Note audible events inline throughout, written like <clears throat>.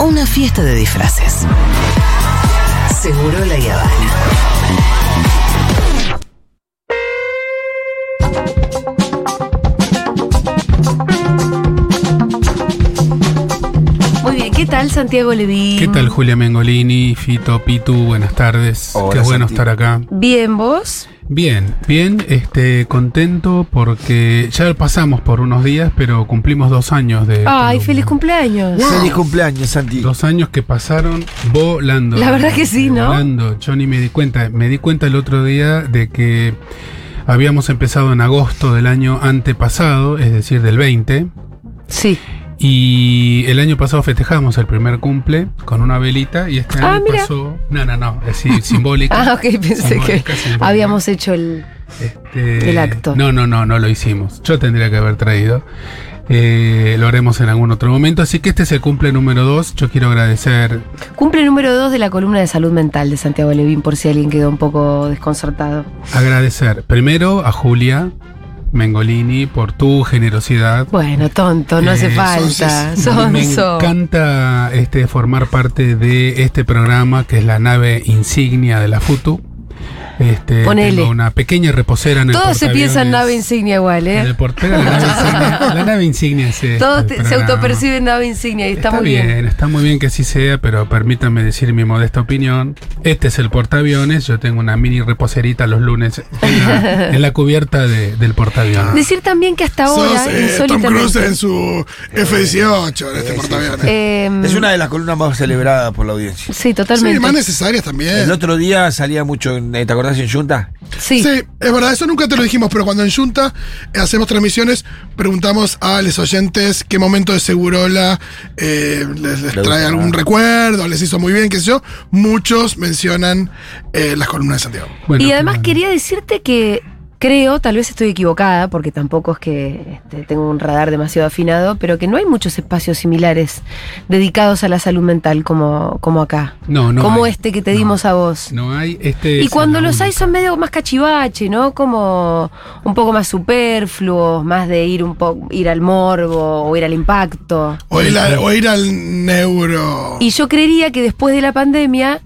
una fiesta de disfraces. Seguro la Habana. Tal Santiago Levín? ¿Qué tal Julia Mengolini, Fito, Pitu? Buenas tardes. Hola, Qué bueno Santi. estar acá. Bien, ¿vos? Bien, bien, este, contento porque ya pasamos por unos días, pero cumplimos dos años de. Ay, feliz cumpleaños. Feliz cumpleaños, Santi. Dos años que pasaron volando. La verdad que sí, ¿no? Volando. Yo ni me di cuenta. Me di cuenta el otro día de que habíamos empezado en agosto del año antepasado, es decir, del 20. Sí. Y el año pasado festejamos el primer cumple con una velita y este Ah, año mira. pasó. No, no, no, es simbólica. <laughs> Ah, ok, pensé que simbólica. habíamos hecho el... Este, el acto. No, no, no, no lo hicimos. Yo tendría que haber traído. Eh, lo haremos en algún otro momento. Así que este es el cumple número 2. Yo quiero agradecer. Cumple número 2 de la columna de salud mental de Santiago Levín, por si alguien quedó un poco desconcertado. Agradecer primero a Julia Mengolini por tu generosidad. Bueno, tonto, no hace Eh, falta. Me encanta este, formar parte de este programa que es la nave insignia de la FUTU. Este, Ponele. tengo una pequeña reposera en el Todos se piensan nave insignia igual, En el ¿eh? por- pero la nave insignia, <laughs> la nave insignia es este Todos te- se autoperciben nave insignia y está, muy bien. está muy bien que así sea, pero permítanme decir mi modesta opinión. Este es el portaaviones, yo tengo una mini reposerita los lunes en la, <laughs> en la cubierta de- del portaaviones. Decir también que hasta ahora, Sos eh, Tom Cruise en su F-18 en este portaaviones. em, Es una de las columnas más celebradas por la audiencia. Sí, Sí, totalmente. más necesarias también. El otro día salía mucho, en, ¿te acordás en Junta? Sí. Sí, es verdad, eso nunca te lo dijimos, pero cuando en Junta hacemos transmisiones, preguntamos a los oyentes qué momento de Segurola eh, les, les Le trae gusta, algún recuerdo, les hizo muy bien, qué sé yo. Muchos mencionan eh, las columnas de Santiago. Bueno, y además quería decirte que creo, tal vez estoy equivocada, porque tampoco es que este, tengo un radar demasiado afinado, pero que no hay muchos espacios similares dedicados a la salud mental como, como acá. No, no como hay. este que te No. dimos a vos. No hay este. Y cuando los hay son medio más cachivache, ¿no? Como un poco más superfluos, más de ir un poco, ir al morbo o ir al impacto. O ir, a- o ir al neuro. Y yo creería que después de la pandemia,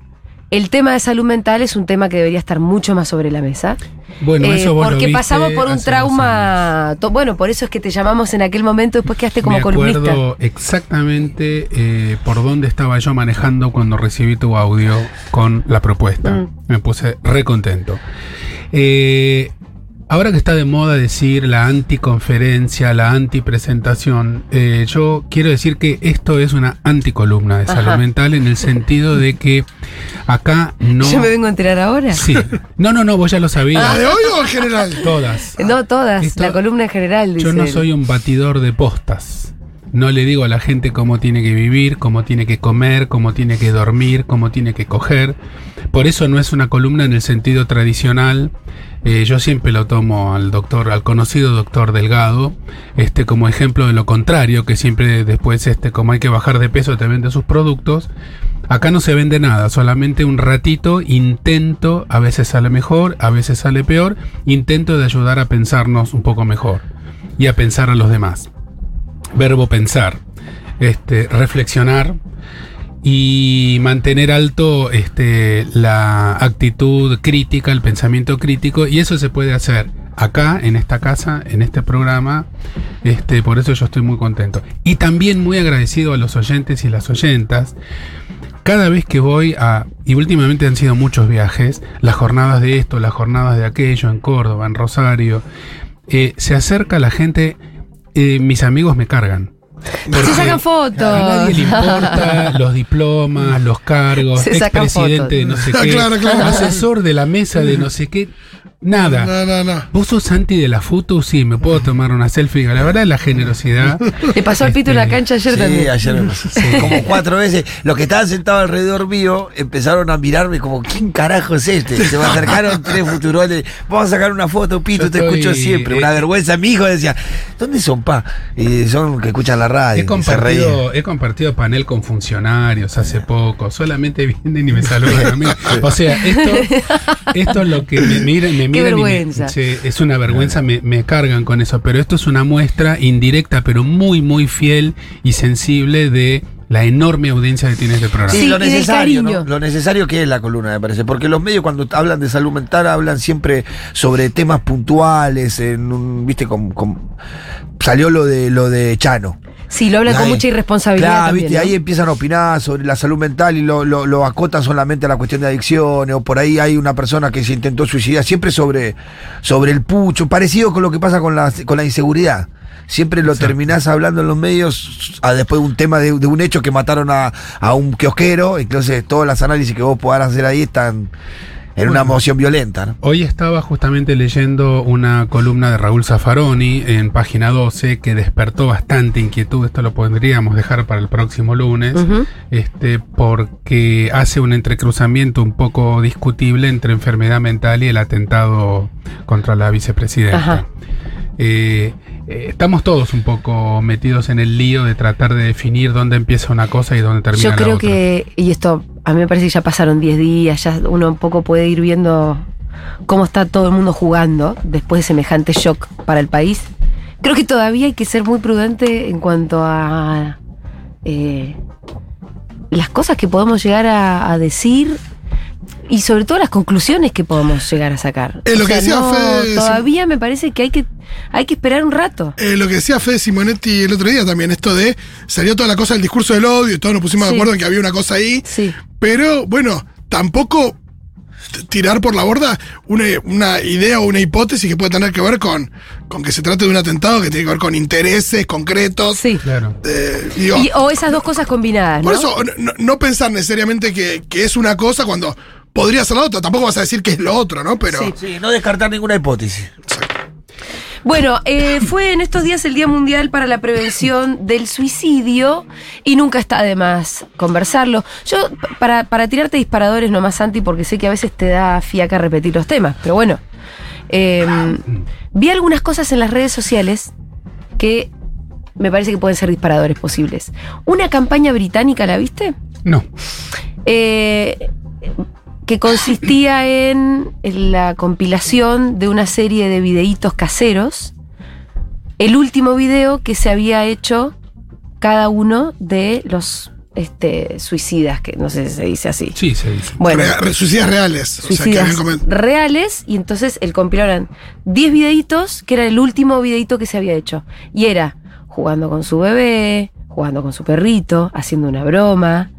el tema de salud mental es un tema que debería estar mucho más sobre la mesa. Bueno, Eh, eso vos lo porque viste pasamos por un trauma. Bueno, por eso es que te llamamos en aquel momento, después quedaste como Me columnista. acuerdo exactamente eh, por dónde estaba yo manejando cuando recibí tu audio con la propuesta. Mm. Me puse re contento. Eh, ahora que está de moda decir la anticonferencia, la antipresentación, eh, yo quiero decir que esto es una anticolumna de salud Ajá. mental en el sentido de que acá no. Yo me vengo a enterar ahora. Sí. No, no, no, vos ya lo ¿La sabías. de hoy o en general? Todas. No todas, Esto- la columna en general. Yo no soy un batidor de postas. No le digo a la gente cómo tiene que vivir, cómo tiene que comer, cómo tiene que dormir, cómo tiene que coger. Por eso no es una columna en el sentido tradicional. Eh, yo siempre lo tomo al doctor, al conocido doctor Delgado, este como ejemplo de lo contrario, que siempre después, este, como hay que bajar de peso, te vende sus productos. Acá no se vende nada, solamente un ratito intento, a veces sale mejor, a veces sale peor, intento de ayudar a pensarnos un poco mejor y a pensar a los demás. Verbo pensar, este, reflexionar y mantener alto este, la actitud crítica, el pensamiento crítico, y eso se puede hacer acá, en esta casa, en este programa, este, por eso yo estoy muy contento. Y también muy agradecido a los oyentes y las oyentas. Cada vez que voy a, y últimamente han sido muchos viajes, las jornadas de esto, las jornadas de aquello, en Córdoba, en Rosario, eh, se acerca la gente, eh, mis amigos me cargan. Se sacan fotos. A nadie le importa <laughs> los diplomas, los cargos, expresidente de no sé fotos. qué, Claro, claro. asesor de la mesa de no sé qué, nada. No, no, no. ¿Vos sos anti de la foto? Sí, me puedo tomar una selfie. La verdad, la generosidad. <laughs> Le pasó al pito en la Este, cancha ayer Sí, también. ayer me pasó. Como <laughs> cuatro veces. Los que estaban sentados alrededor mío empezaron a mirarme como, ¿quién carajo es este? Se me acercaron <laughs> tres futuroles. Vamos a sacar una foto, Pito, Yo te estoy- escucho siempre. Una eh, vergüenza. Mi hijo decía, ¿dónde son, pa? Y son que escuchan la radio. He compartido, he compartido panel con funcionarios hace poco. Solamente vienen y me saludan a mí. O sea, esto, esto es lo que me miran, me miran y me- vergüenza. es una vergüenza, me, me cargan con eso. Pero esto es una muestra indirecta, pero muy, muy fiel y sensible de la enorme audiencia que tiene este programa. Sí, Sí, lo necesario, ¿no? Lo necesario que es la columna, me parece. Porque los medios cuando hablan de salud mental hablan siempre sobre temas puntuales, en un, viste, con, con- salió lo de lo de Chano. Sí, lo hablan con mucha irresponsabilidad. Claro, también, viste, ¿no? ahí empiezan a opinar sobre la salud mental y lo, lo, lo acotan solamente a la cuestión de adicciones, o por ahí hay una persona que se intentó suicidar, siempre sobre, sobre el pucho, parecido con lo que pasa con la, con la inseguridad. Siempre lo Exacto. terminás hablando en los medios a después de un tema de, de un hecho que mataron a, a un kiosquero, entonces todas las análisis que vos podás hacer ahí están en una emoción violenta. ¿no? Hoy estaba justamente leyendo una columna de Raúl Zaffaroni en página 12 que despertó bastante inquietud. Esto lo podríamos dejar para el próximo lunes. Este, porque hace un entrecruzamiento un poco discutible entre enfermedad mental y el atentado contra la vicepresidenta. Ajá. Eh, eh, estamos todos un poco metidos en el lío de tratar de definir dónde empieza una cosa y dónde termina Yo la creo otra. que, y esto a mí me parece que ya pasaron 10 días, ya uno un poco puede ir viendo cómo está todo el mundo jugando después de semejante shock para el país. Creo que todavía hay que ser muy prudente en cuanto a eh, las cosas que podemos llegar a, a decir y sobre todo las conclusiones que podemos llegar a sacar. Eh, lo que decía no, Fede, todavía me parece que hay que hay que esperar un rato. Eh, lo que decía Fede Simonetti el otro día también, esto de salió toda la cosa del discurso del odio y todos nos pusimos Sí. de acuerdo en que había una cosa ahí, Sí. pero bueno, tampoco tirar por la borda una, una idea o una hipótesis que puede tener que ver con, con que se trate de un atentado que tiene que ver con intereses concretos. Sí. Claro. Eh, digo, Y- o esas dos cosas combinadas, por ¿no? eso, no, no pensar necesariamente que, que es una cosa cuando podría ser la otra. Tampoco vas a decir que es lo otro, ¿no? Pero Sí. Sí, no descartar ninguna hipótesis. Bueno, eh, fue en estos días el Día Mundial para la Prevención del Suicidio y nunca está de más conversarlo. Yo, para, para tirarte disparadores nomás, Santi, porque sé que a veces te da fiaca repetir los temas, pero bueno, eh, vi algunas cosas en las redes sociales que me parece que pueden ser disparadores posibles. Una campaña británica, ¿la viste? No. eh, que consistía en, en la compilación de una serie de videitos caseros. El último video que se había hecho cada uno de los este, suicidas, que no sé si se dice así. Sí, se dice. Bueno, re- suicidas reales. o sea, que reales y entonces el compilado eran 10 videitos, que era el último videito que se había hecho. Y era jugando con su bebé, jugando con su perrito, haciendo una broma.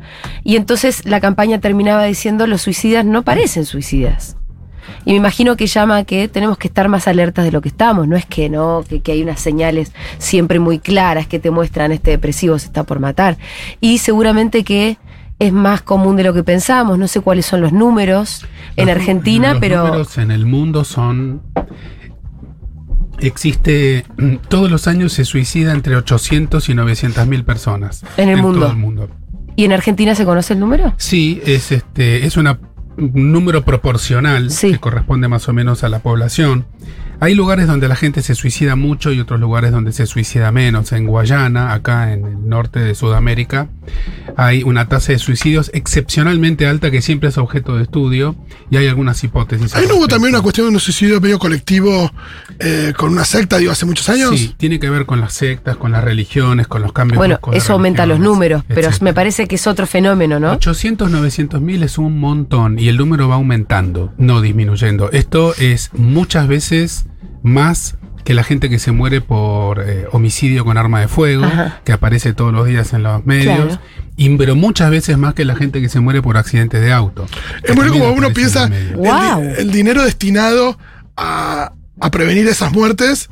Y entonces la campaña terminaba diciendo los suicidas no parecen suicidas. Y me imagino que llama a que tenemos que estar más alertas de lo que estamos. No es que no, que, que hay unas señales siempre muy claras que te muestran este depresivo se está por matar. Y seguramente que es más común de lo que pensamos. No sé cuáles son los números en Los Argentina, los pero números en el mundo son. Existe. <clears throat> Todos los años se suicida entre 800 y 900 mil personas. En el mundo. todo el mundo. ¿y en Argentina se conoce el número? Sí, es este, es una, un número proporcional Sí. que corresponde más o menos a la población. Hay lugares donde la gente se suicida mucho y otros lugares donde se suicida menos. En Guayana, acá en el norte de Sudamérica, hay una tasa de suicidios excepcionalmente alta que siempre es objeto de estudio y hay algunas hipótesis. Ahí no hubo también una cuestión de un suicidio medio colectivo eh, con una secta, digo, hace muchos años. Sí, tiene que ver con las sectas, con las religiones, con los cambios. Bueno, eso aumenta los números, pero etcétera. me parece que es otro fenómeno, ¿no? 800, 900 mil es un montón y el número va aumentando, no disminuyendo. Esto es muchas veces más que la gente que se muere por eh, homicidio con arma de fuego, Ajá. que aparece todos los días en los medios, Claro. y, pero muchas veces más que la gente que se muere por accidentes de auto. Es que como uno piensa el. Wow. el dinero destinado a, a prevenir esas muertes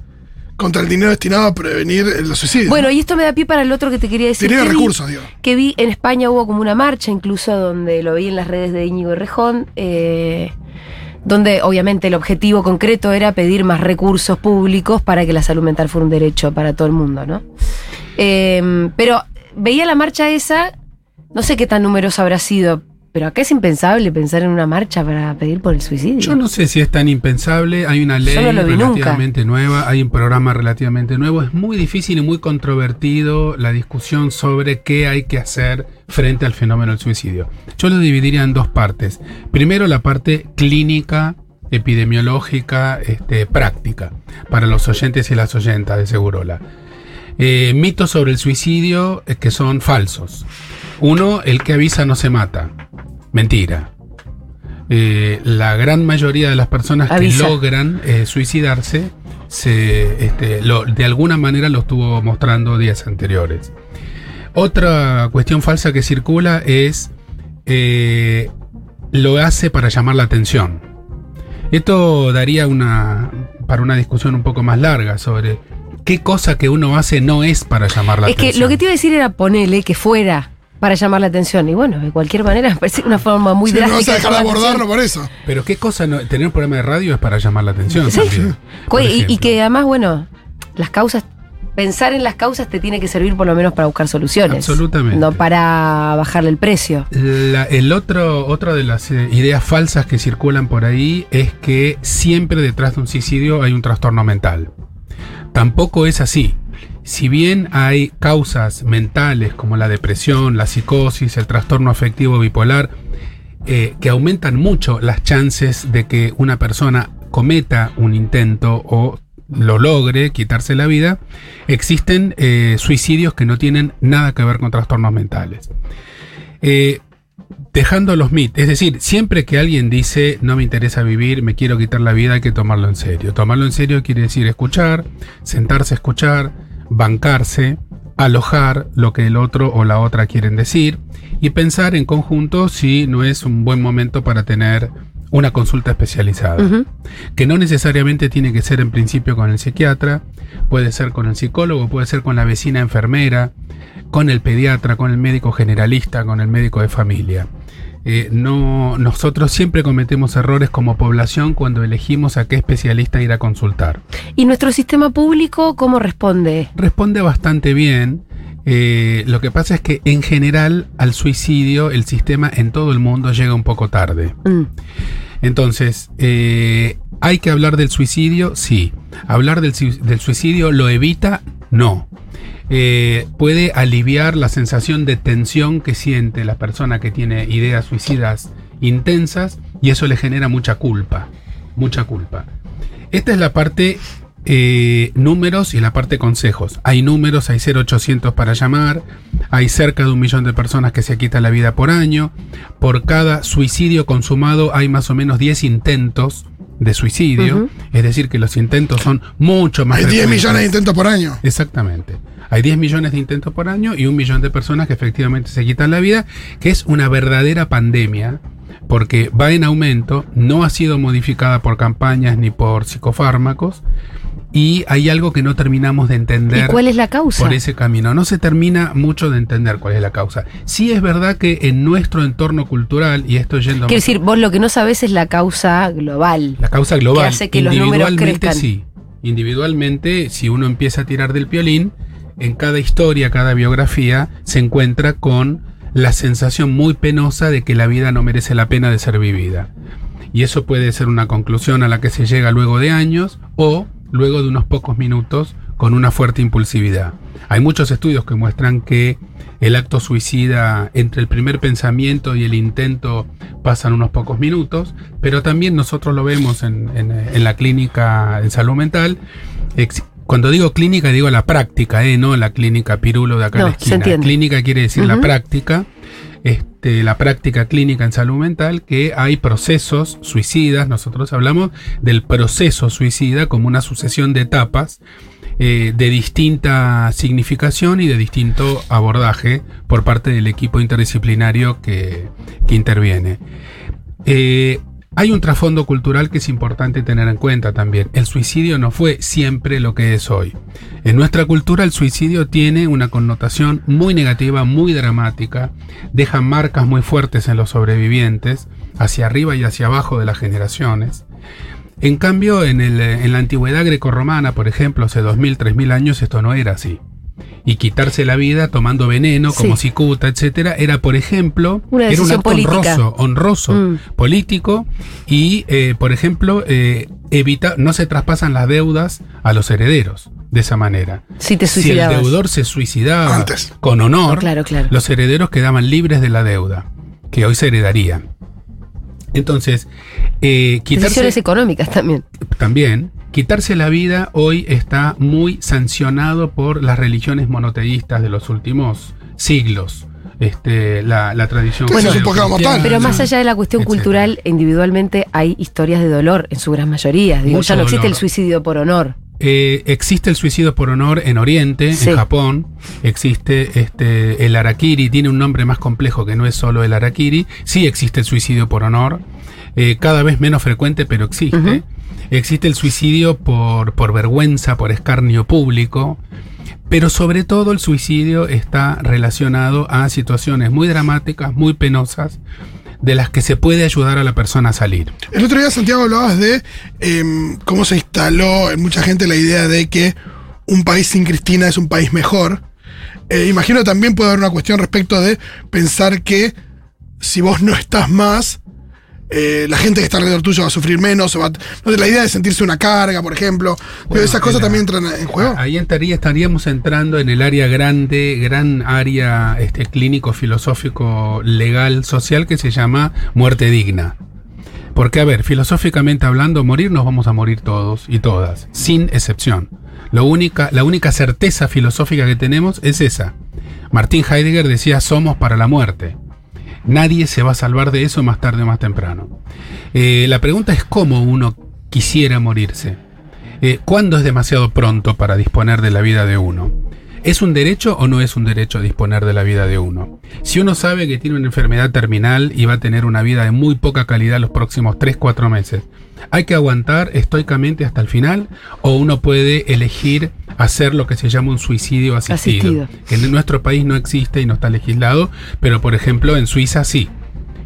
contra el dinero destinado a prevenir los suicidios. Bueno, y esto me da pie para el otro que te quería decir. Dinero de que vi- recursos, digo. Que vi en España hubo como una marcha, incluso donde lo vi en las redes de Íñigo Rejón, eh, donde obviamente el objetivo concreto era pedir más recursos públicos para que la salud mental fuera un derecho para todo el mundo, ¿no? Eh, pero veía la marcha esa, no sé qué tan numerosa habrá sido, pero acá es impensable pensar en una marcha para pedir por el suicidio. Yo no sé si es tan impensable, hay una ley no nunca. relativamente nueva, hay un programa relativamente nuevo, es muy difícil y muy controvertido la discusión sobre qué hay que hacer frente al fenómeno del suicidio. Yo lo dividiría en dos partes. Primero la parte clínica, epidemiológica, este, práctica, para los oyentes y las oyentas de Segurola. Eh, mitos sobre el suicidio eh, que son falsos. Uno, el que avisa no se mata. Mentira. Eh, la gran mayoría de las personas Avisa. que logran eh, suicidarse se, este, lo- de alguna manera lo estuvo mostrando días anteriores. Otra cuestión falsa que circula es eh, lo hace para llamar la atención. Esto daría una para una discusión un poco más larga sobre qué cosa que uno hace no es para llamar la es que atención. lo que te iba a decir era ponerle que fuera para llamar la atención. Y bueno, de cualquier manera <laughs> me parece una forma muy Sí, no drástica. vas a dejar de abordarlo por eso. Pero qué cosa no, tener un programa de radio es para llamar la atención Sí. también. Y- y, que además, bueno, las causas, pensar en las causas te tiene que servir por lo menos para buscar soluciones. Absolutamente. No para bajarle el precio. La- el otro, otra de las eh, ideas falsas que circulan por ahí es que siempre detrás de un suicidio hay un trastorno mental. Tampoco es así. Si bien hay causas mentales como la depresión, la psicosis, el trastorno afectivo bipolar, eh, que aumentan mucho las chances de que una persona cometa un intento o lo logre, quitarse la vida, existen eh, suicidios que no tienen nada que ver con trastornos mentales. Eh, dejando los mitos, es decir, siempre que alguien dice no me interesa vivir, me quiero quitar la vida, hay que tomarlo en serio. Tomarlo en serio quiere decir escuchar, sentarse a escuchar, bancarse, alojar lo que el otro o la otra quieren decir y pensar en conjunto si no es un buen momento para tener una consulta especializada que no necesariamente tiene que ser en principio con el psiquiatra, puede ser con el psicólogo, puede ser con la vecina enfermera, con el pediatra, con el médico generalista, con el médico de familia. Eh, no, nosotros siempre cometemos errores como población cuando elegimos a qué especialista ir a consultar. ¿Y nuestro sistema público cómo responde? Responde bastante bien. eh, lo que pasa es que en general al suicidio el sistema en todo el mundo llega un poco tarde. Mm. Entonces, eh, ¿hay que hablar del suicidio? Sí. ¿Hablar del, del suicidio lo evita? No. Eh, puede aliviar la sensación de tensión que siente la persona que tiene ideas suicidas intensas y eso le genera mucha culpa. Mucha culpa. Esta es la parte eh, números y la parte consejos. Hay números, hay 0800 para llamar, hay cerca de un millón de personas que se quitan la vida por año. Por cada suicidio consumado hay más o menos 10 intentos de suicidio. Es decir, que los intentos son mucho más Hay 10 frecuentes. millones de intentos por año. Exactamente. Hay 10 millones de intentos por año y un millón de personas que efectivamente se quitan la vida, que es una verdadera pandemia, porque va en aumento, no ha sido modificada por campañas ni por psicofármacos, y hay algo que no terminamos de ¿Y entender cuál es la causa? por ese camino. No se termina mucho de entender cuál es la causa. Sí es verdad que en nuestro entorno cultural, y esto yendo Quiero decir, vos lo que no sabés es la causa global. la causa global. que hace que los números Individualmente crezcan. sí. Individualmente, si uno empieza a tirar del piolín, en cada historia, cada biografía, se encuentra con la sensación muy penosa de que la vida no merece la pena de ser vivida. Y eso puede ser una conclusión a la que se llega luego de años o luego de unos pocos minutos con una fuerte impulsividad. Hay muchos estudios que muestran que el acto suicida entre el primer pensamiento y el intento pasan unos pocos minutos, pero también nosotros lo vemos en, en- en la clínica en salud mental. Cuando digo clínica, digo la práctica, ¿eh? no la clínica pirulo de acá No, en la se esquina. entiende. Clínica quiere decir la práctica este, la práctica clínica en salud mental que hay procesos suicidas. Nosotros hablamos del proceso suicida como una sucesión de etapas eh, de distinta significación y de distinto abordaje por parte del equipo interdisciplinario que, interviene. Eh, hay un trasfondo cultural que es importante tener en cuenta también. El suicidio no fue siempre lo que es hoy. En nuestra cultura el suicidio tiene una connotación muy negativa, muy dramática, deja marcas muy fuertes en los sobrevivientes, hacia arriba y hacia abajo de las generaciones. En cambio, en, eh, la antigüedad grecorromana, por ejemplo, hace 2000, 3000 años, esto no era así. Y quitarse la vida tomando veneno, como Sí. cicuta, etcétera, era, por ejemplo, Una era un decisión acto política. honroso, honroso, Mm. político, y, eh, por ejemplo, eh, evita, no se traspasan las deudas a los herederos de esa manera. Si te Si el deudor se suicidaba Antes. con honor, No, claro, claro. los herederos quedaban libres de la deuda, que hoy se heredarían. Entonces, eh, quitarse Decisiones económicas también. también, quitarse la vida hoy está muy sancionado por las religiones monoteístas de los últimos siglos. Este, la, la tradición Bueno, es un pecado judeocristiana, mortal. Pero más allá de la cuestión etcétera. cultural, individualmente hay historias de dolor en su gran mayoría. Digo, ya no existe dolor. el suicidio por honor. Eh, existe el suicidio por honor en Oriente, Sí. en Japón. Existe este, el harakiri, tiene un nombre más complejo que no es solo el harakiri. Sí existe el suicidio por honor, eh, cada vez menos frecuente, pero existe. Existe el suicidio por, por vergüenza, por escarnio público. Pero sobre todo el suicidio está relacionado a situaciones muy dramáticas, muy penosas, de las que se puede ayudar a la persona a salir. El otro día, Santiago, hablabas de em, cómo se instaló en mucha gente la idea de que un país sin Cristina es un país mejor. Eh, imagino también puede haber una cuestión respecto de pensar que si vos no estás más, eh, la gente que está alrededor tuyo va a sufrir menos. o va a- la idea de sentirse una carga, por ejemplo. Bueno, esas cosas la- también entran en juego. Ahí estaría, estaríamos entrando en el área grande, gran área este, clínico, filosófico, legal, social que se llama muerte digna. Porque, a ver, filosóficamente hablando, morir nos vamos a morir todos y todas, sin excepción. Lo única, la única certeza filosófica que tenemos es esa. Martín Heidegger decía somos para la muerte. Nadie se va a salvar de eso más tarde o más temprano. Eh, la pregunta es cómo uno quisiera morirse. Eh, ¿Cuándo es demasiado pronto para disponer de la vida de uno? ¿Es un derecho o no es un derecho disponer de la vida de uno? Si uno sabe que tiene una enfermedad terminal y va a tener una vida de muy poca calidad los próximos 3-4 meses, ¿hay que aguantar estoicamente hasta el final o uno puede elegir hacer lo que se llama un suicidio asistido? Asistido. Que en nuestro país no existe y no está legislado, pero por ejemplo en Suiza sí.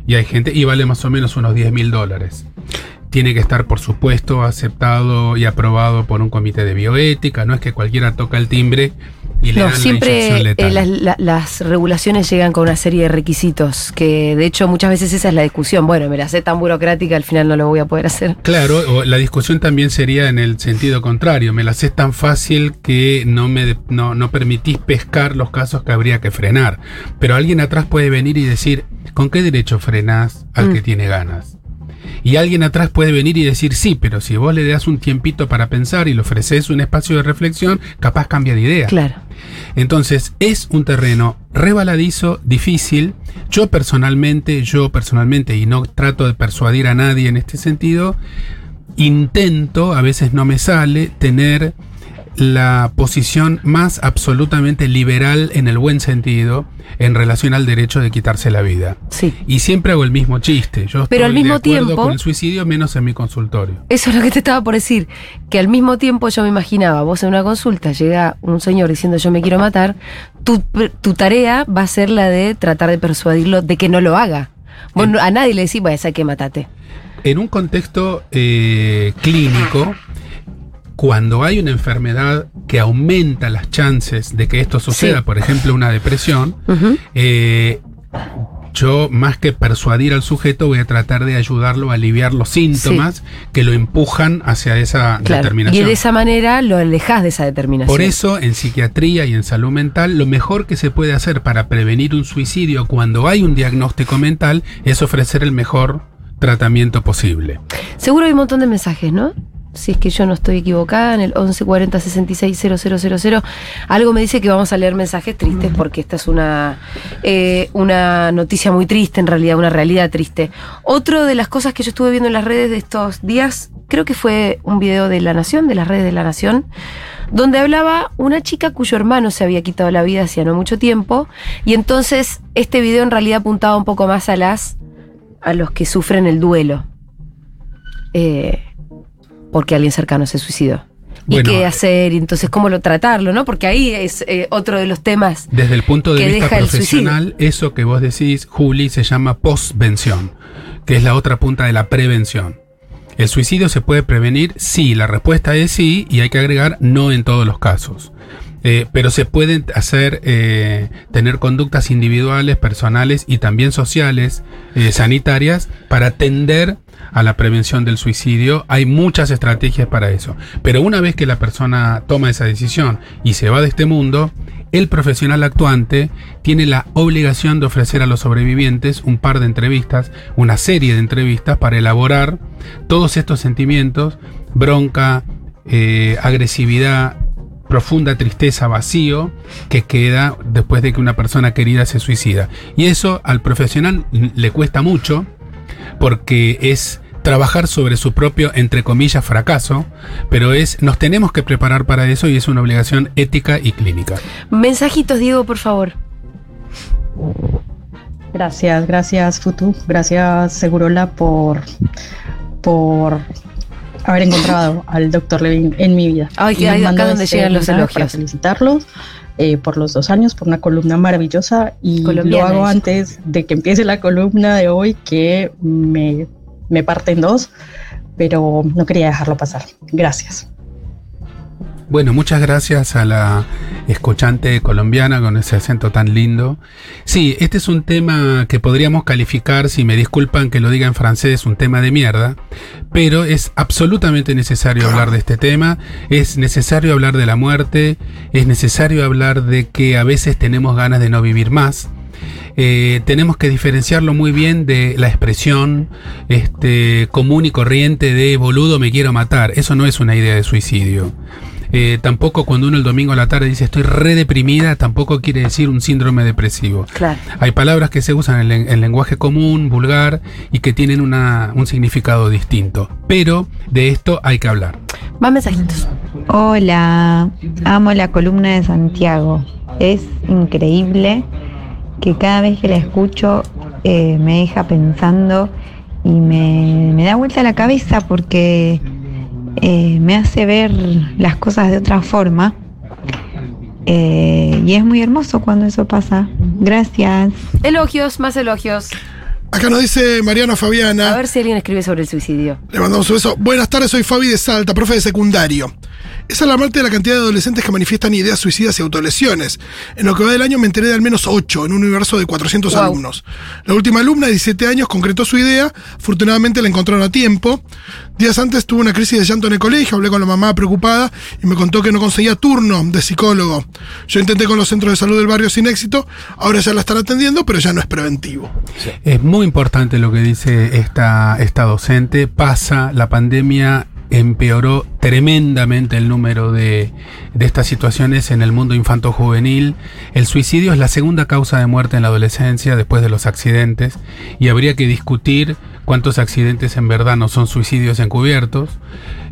Y hay gente, y vale más o menos unos 10 mil dólares tiene que estar, por supuesto, aceptado y aprobado por un comité de bioética. No es que cualquiera toca el timbre y No, la siempre eh, las, la- las regulaciones llegan con una serie de requisitos, que de hecho muchas veces esa es la discusión. Bueno, me la sé tan burocrática, al final no lo voy a poder hacer. Claro, o la discusión también sería en el sentido contrario. Me la sé tan fácil que no me no, no permitís pescar los casos que habría que frenar. Pero alguien atrás puede venir y decir, ¿con qué derecho frenás al Mm. que tiene ganas? Y alguien atrás puede venir y decir, sí, pero si vos le das un tiempito para pensar y le ofreces un espacio de reflexión, capaz cambia de idea. Claro. Entonces, es un terreno rebaladizo, difícil. Yo personalmente, yo personalmente, y no trato de persuadir a nadie en este sentido, intento, a veces no me sale, tener la posición más absolutamente liberal en el buen sentido en relación al derecho de quitarse la vida. Sí. Y siempre hago el mismo chiste. Yo Pero al estoy de mismo acuerdo tiempo- con el suicidio menos en mi consultorio. Eso es lo que te estaba por decir. Que al mismo tiempo yo me imaginaba, vos en una consulta llega un señor diciendo yo me quiero matar, tu, tu tarea va a ser la de tratar de persuadirlo de que no lo haga. Vos a nadie le decís, vaya, que matate. En un contexto eh, clínico, cuando hay una enfermedad que aumenta las chances de que esto suceda, Sí. por ejemplo una depresión, eh, yo más que persuadir al sujeto voy a tratar de ayudarlo a aliviar los síntomas que lo empujan hacia esa Claro. Y determinación. de esa manera lo alejás de esa determinación. Por eso, en psiquiatría y en salud mental, lo mejor que se puede hacer para prevenir un suicidio cuando hay un diagnóstico mental es ofrecer el mejor tratamiento posible. Seguro hay un montón de mensajes, ¿no? Si es que yo no estoy equivocada, en el 1140 66 000, algo me dice que vamos a leer mensajes tristes porque esta es una, eh, una noticia muy triste, en realidad, una realidad triste. Otro de las cosas que yo estuve viendo en las redes de estos días, creo que fue un video de La Nación, de las redes de La Nación, donde hablaba una chica cuyo hermano se había quitado la vida hacía no mucho tiempo, y entonces este video en realidad apuntaba un poco más a las a los que sufren el duelo. Eh, porque alguien cercano se suicidó. ¿Y qué hacer? Y entonces, ¿cómo lo tratarlo? ¿no? Porque ahí es eh, otro de los temas. Desde el punto de que vista deja el profesional, eso que vos decís, Juli, se llama postvención, que es la otra punta de la prevención. ¿El suicidio se puede prevenir? Sí, la respuesta es sí, y hay que agregar no en todos los casos. Eh, pero se pueden hacer, eh, tener conductas individuales, personales y también sociales, eh, sanitarias, para atender a la prevención del suicidio. Hay muchas estrategias para eso. Pero una vez que la persona toma esa decisión y se va de este mundo, el profesional actuante tiene la obligación de ofrecer a los sobrevivientes un par de entrevistas, una serie de entrevistas para elaborar todos estos sentimientos, bronca, agresividad, profunda tristeza, vacío, que queda después de que una persona querida se suicida. Y eso al profesional le cuesta mucho porque es trabajar sobre su propio, entre comillas, fracaso, pero es, nos tenemos que preparar para eso y es una obligación ética y clínica. Mensajitos, Diego, por favor. Gracias, gracias Futu, gracias Segurola por, por haber encontrado al doctor Levin en mi vida. Ay, que acá donde este llegan los elogios. Para felicitarlos eh, por los dos años, por una columna maravillosa y Colombiana lo hago antes de que empiece la columna de hoy que me, me parte en dos, pero no quería dejarlo pasar. Gracias. Bueno, muchas gracias a la escuchante colombiana con ese acento tan lindo. Sí, este es un tema que podríamos calificar, si me disculpan que lo diga en francés, un tema de mierda, pero es absolutamente necesario hablar de este tema, es necesario hablar de la muerte, es necesario hablar de que a veces tenemos ganas de no vivir más. Eh, tenemos que diferenciarlo muy bien de la expresión este, común y corriente de boludo me quiero matar. Eso no es una idea de suicidio. Eh, tampoco cuando uno el domingo a la tarde dice estoy re deprimida, tampoco quiere decir un síndrome depresivo. Claro. Hay palabras que se usan en, en lenguaje común, vulgar, y que tienen una- un significado distinto. Pero de esto hay que hablar. Más mensajitos. Hola, amo la columna de Santiago. Es increíble que cada vez que la escucho eh, me deja pensando y me, me da vuelta la cabeza porque eh, me hace ver las cosas de otra forma. Eh, y es muy hermoso cuando eso pasa. Gracias. Elogios, más elogios. Acá nos dice Mariana A Fabiana. ver si alguien escribe sobre el suicidio. Le mandamos un beso. Buenas tardes, soy Fabi de Salta, profe de secundario. Es alarmante la cantidad de adolescentes que manifiestan ideas suicidas y autolesiones. En lo que va del año me enteré de al menos 8 en un universo de 400 Wow. alumnos. La última alumna de 17 años concretó su idea, afortunadamente la encontraron a tiempo. Días antes tuvo una crisis de llanto en el colegio, hablé con la mamá preocupada y me contó que no conseguía turno de psicólogo. Yo intenté con los centros de salud del barrio sin éxito, ahora ya la están atendiendo, pero ya no es preventivo. Es muy importante lo que dice esta, esta docente. Pasa, la pandemia empeoró tremendamente el número de, de estas situaciones en el mundo infanto-juvenil. El suicidio es la segunda causa de muerte en la adolescencia después de los accidentes y habría que discutir cuántos accidentes en verdad no son suicidios encubiertos.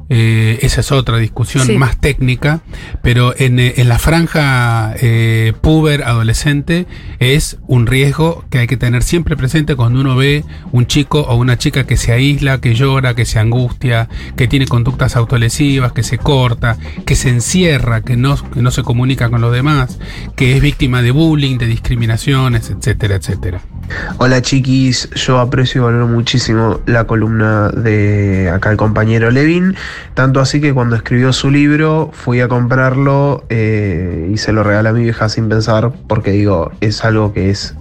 Eh, esa es otra discusión Sí. más técnica, pero en, eh, en la franja eh, puber adolescente es un riesgo que hay que tener siempre presente cuando uno ve un chico o una chica que se aísla, que llora, que se angustia, que tiene conductas autolesivas, que se corta, que se encierra, que no, que no se comunica con los demás, que es víctima de bullying, de discriminaciones, etcétera, etcétera. Hola chiquis, yo aprecio y valoro muchísimo la columna de acá el compañero Levin, tanto así que cuando escribió su libro fui a comprarlo eh, y se lo regalé a mi vieja sin pensar porque digo, es algo que es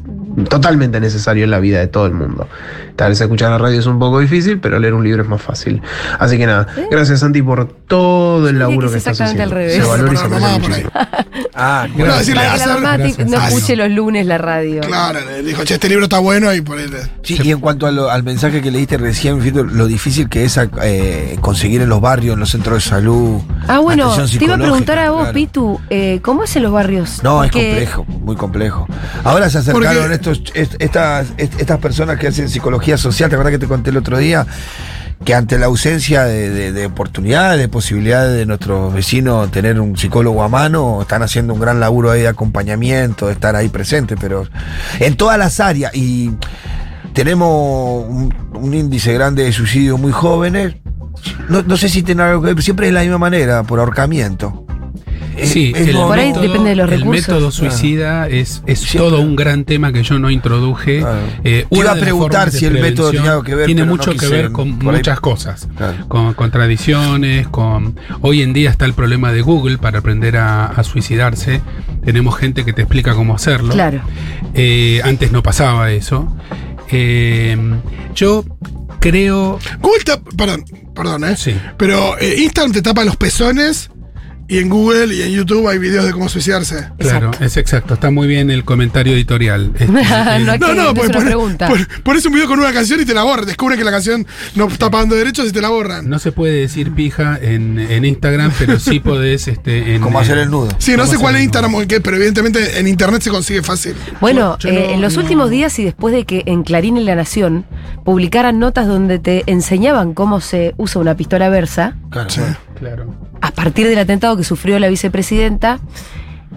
totalmente necesario en la vida de todo el mundo. Tal vez escuchar la radio es un poco difícil, pero leer un libro es más fácil. Así que nada, gracias Santi por todo el laburo que que es estás exactamente haciendo. al revés. Se valora y aprecia muchísimo. Ah, Bueno, decirle, que la hacer- mamá gracias. no escuche los lunes la radio. Claro, le dijo, che, este libro está bueno y por ahí. le- Sí, y en cuanto a lo- al mensaje que leíste recién, Fito, lo difícil que es eh, conseguir en los barrios, en los centros de salud. Ah, bueno, te iba a preguntar a vos, claro. Pitu, eh, ¿cómo es en los barrios? No, Porque- es complejo, muy complejo. Ahora se acercaron Porque- estos, est- estas, est- estas personas que hacen psicología social, ¿te acuerdas que te conté el otro día? Que ante la ausencia de, de- de oportunidades, de posibilidades de nuestros vecinos tener un psicólogo a mano, están haciendo un gran laburo ahí de acompañamiento, de estar ahí presente, pero en todas las áreas. Y tenemos un, índice grande de suicidios muy jóvenes. No, sé si tiene algo que ver, siempre es de la misma manera, por ahorcamiento. Es- Sí, el Por ahí depende de los el recursos. método suicida es, es todo un gran tema que yo no introduje. Claro. Eh, Te iba una a preguntar si el método tenía algo que ver, Tiene no mucho que ver con ahí- muchas cosas. Claro. Con, con tradiciones, con... Hoy en día está el problema de Google para aprender a, a suicidarse. Tenemos gente que te explica cómo hacerlo. Claro. Eh, antes no pasaba eso. Eh, yo creo... Google perdón, perdón, ¿eh? Sí. Pero eh, Instagram te tapa los pezones y en Google y en YouTube hay videos de cómo suicidarse. Claro, Exacto. es exacto. Está muy bien el comentario editorial. <laughs> Este, No, eh, que- no es una pregunta. por- pones un video con una canción y te la borran. Descubre que la canción no está pagando derechos y te la borran. no se puede decir pija en, en Instagram, pero sí podés este, en, Como hacer el nudo. Sí, no ¿Cómo sé cuál es? Instagram o qué, pero evidentemente en internet se consigue fácil. Bueno, Yo- yo eh, no- en los no- últimos días y después de que en Clarín y La Nación publicaran notas donde te enseñaban cómo se usa una pistola versa, Claro, Sí. bueno. Claro. a partir del atentado que sufrió la vicepresidenta,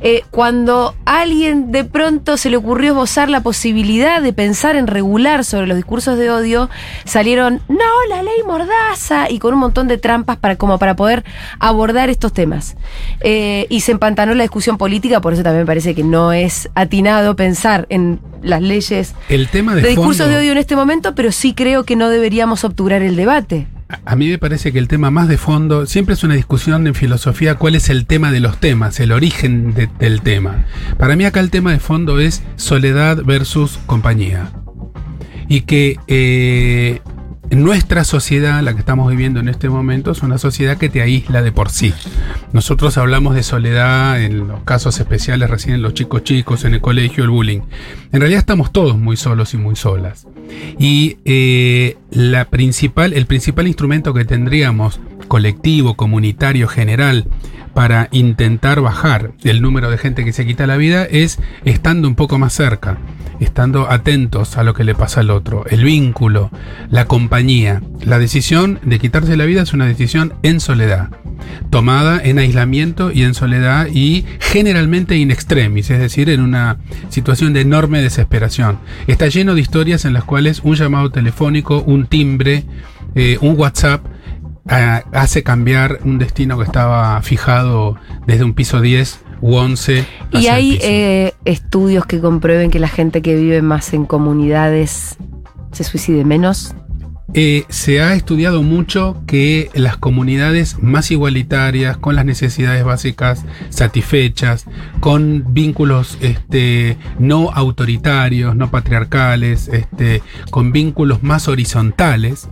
eh, cuando a alguien de pronto se le ocurrió esbozar la posibilidad de pensar en regular sobre los discursos de odio, salieron, no, la ley mordaza, y con un montón de trampas para, como para poder abordar estos temas. Eh, y se empantanó la discusión política, por eso también me parece que no es atinado pensar en las leyes El tema de, de discursos fondo- de odio en este momento, pero sí creo que no deberíamos obturar el debate. A- mí me parece que el tema más de fondo, siempre es una discusión en filosofía, cuál es el tema de los temas, el origen de- del tema. Para mí acá el tema de fondo es soledad versus compañía. Y que eh, nuestra sociedad, la que estamos viviendo en este momento, es una sociedad que te aísla de por sí. Nosotros hablamos de soledad en los casos especiales, recién los chicos chicos, en el colegio, el bullying. En realidad estamos todos muy solos y muy solas. Y eh, la principal, el principal instrumento que tendríamos, colectivo, comunitario, general, para intentar bajar el número de gente que se quita la vida es estando un poco más cerca, estando atentos a lo que le pasa al otro, el vínculo, la compañía. La decisión de quitarse la vida es una decisión en soledad, tomada en aislamiento y en soledad y generalmente in extremis, es decir, en una situación de enorme desesperación. Está lleno de historias en las cuales un llamado telefónico, un timbre, eh, un WhatsApp hace cambiar un destino que estaba fijado desde un piso 10 u 11. Y el hay piso. eh, estudios que comprueben que la gente que vive más en comunidades se suicide menos. Eh, se ha estudiado mucho que las comunidades más igualitarias, con las necesidades básicas satisfechas, con vínculos este, no autoritarios, no patriarcales, este, con vínculos más horizontales,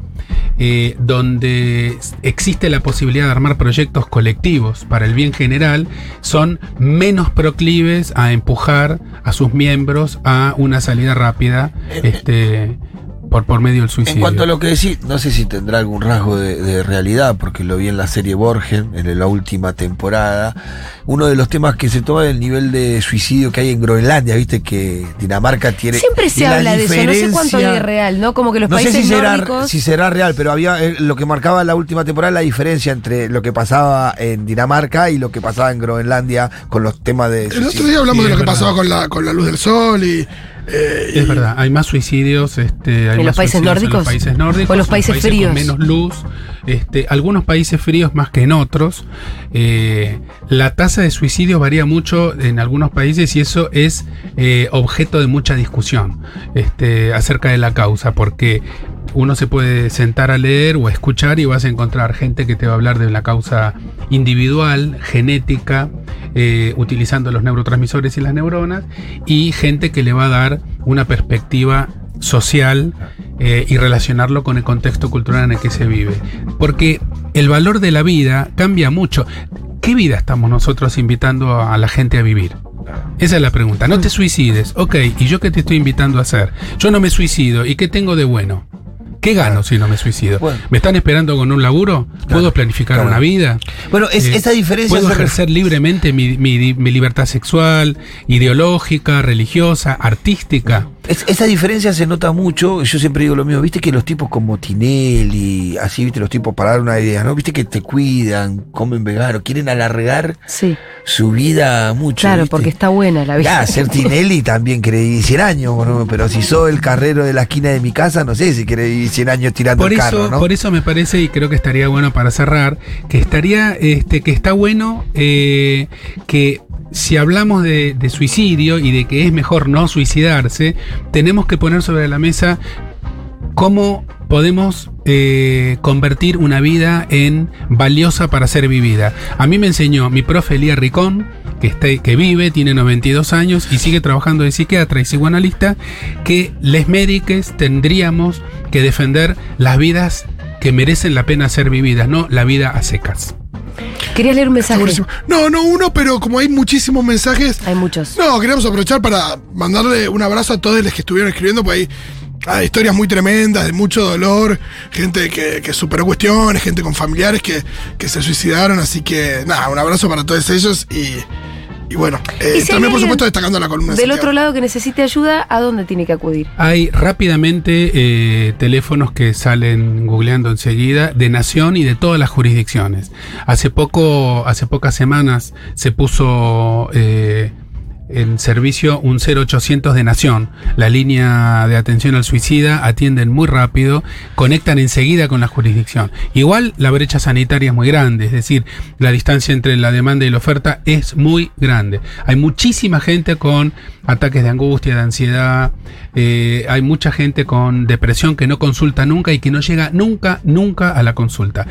eh, donde existe la posibilidad de armar proyectos colectivos para el bien general, son menos proclives a empujar a sus miembros a una salida rápida este, por, por medio del suicidio. En cuanto a lo que decís, no sé si tendrá algún rasgo de, de realidad, porque lo vi en la serie Borgen, en la última temporada. Uno de los temas que se toma es el nivel de suicidio que hay en Groenlandia, viste que Dinamarca tiene. Siempre se habla de eso, no sé cuánto es real, ¿no? Como que los no sé países si será, nórdicos. si será real, pero había eh, lo que marcaba la última temporada la diferencia entre lo que pasaba en Dinamarca y lo que pasaba en Groenlandia con los temas de. El otro suicidio. día hablamos Sí, de lo que verdad. pasaba con la, con la luz del sol y. eh, y- Es verdad, hay más suicidios este, hay ¿En más los países suicidios nórdicos? En los países nórdicos. ¿O en los en países fríos? Con menos luz. Este, algunos países fríos más que en otros. Eh, la tasa de suicidio varía mucho en algunos países y eso es eh, objeto de mucha discusión este, acerca de la causa, porque uno se puede sentar a leer o escuchar y vas a encontrar gente que te va a hablar de la causa individual, genética, eh, utilizando los neurotransmisores y las neuronas, y gente que le va a dar una perspectiva social eh, y relacionarlo con el contexto cultural en el que se vive. Porque el valor de la vida cambia mucho. ¿Qué vida estamos nosotros invitando a la gente a vivir? Esa es la pregunta. No te suicides. Ok, ¿y yo qué te estoy invitando a hacer? Yo no me suicido. ¿Y qué tengo de bueno? ¿Qué gano si no me suicido? Bueno. ¿Me están esperando con un laburo? ¿Puedo planificar claro. una vida? Bueno, es- Eh, esa diferencia ¿Puedo ejercer libremente mi, mi- mi libertad sexual, ideológica, religiosa, artística? Es- esa diferencia se nota mucho, yo siempre digo lo mismo, viste que los tipos como Tinelli, así, viste, los tipos para dar una idea, ¿no? Viste que te cuidan, comen vegano, quieren alargar Sí, su vida mucho. claro, ¿viste? porque está buena la vida. Ya, ser Tinelli también quiere vivir 100 años, ¿no? pero si soy el carrero de la esquina de mi casa, no sé si quiere vivir 100 años tirando Por el eso, carro, ¿no? por eso me parece, y creo que estaría bueno para cerrar, que estaría, este, que está bueno eh, que si hablamos de, suicidio y de que es mejor no suicidarse, tenemos que poner sobre la mesa cómo podemos eh, convertir una vida en valiosa para ser vivida. A mí me enseñó mi profe Elía Ricón, que, está, que vive, tiene 92 años y sigue trabajando de psiquiatra y psicoanalista, que les médicos tendríamos que defender las vidas que merecen la pena ser vividas, no la vida a secas. Querías leer un mensaje. No, no uno, pero como hay muchísimos mensajes, Hay muchos. No, queríamos aprovechar para mandarle un abrazo a todos los que estuvieron escribiendo, porque hay, hay historias muy tremendas, de mucho dolor, gente que, que superó cuestiones, gente con familiares que, que se suicidaron, así que nada, un abrazo para todos ellos y, y bueno, eh, Y si hay también por supuesto destacando la columna. de Del otro lado que necesite ayuda, ¿a dónde tiene que acudir? Hay rápidamente eh, teléfonos que salen googleando enseguida de Nación y de todas las jurisdicciones. Hace poco, hace pocas semanas se puso eh, en servicio un 0800 de Nación. La línea de atención al suicida atienden muy rápido, conectan enseguida con la jurisdicción. Igual la brecha sanitaria es muy grande, es decir, la distancia entre la demanda y la oferta es muy grande. Hay muchísima gente con ataques de angustia, de ansiedad, eh, hay mucha gente con depresión que no consulta nunca y que no llega nunca, nunca a la consulta.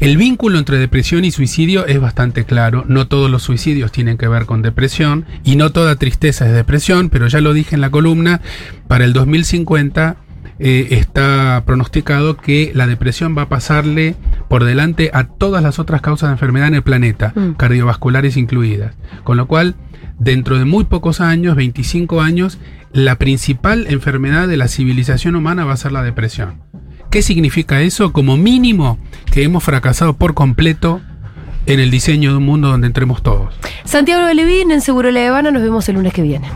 El vínculo entre depresión y suicidio es bastante claro. No todos los suicidios tienen que ver con depresión y no toda tristeza es depresión, pero ya lo dije en la columna, para el 2050 eh, está pronosticado que la depresión va a pasarle por delante a todas las otras causas de enfermedad en el planeta, Mm. cardiovasculares incluidas. Con lo cual, dentro de muy pocos años, 25 años, la principal enfermedad de la civilización humana va a ser la depresión. ¿Qué significa eso? Como mínimo que hemos fracasado por completo en el diseño de un mundo donde entremos todos. Santiago Belevín en Seguro La Habana, nos vemos el lunes que viene.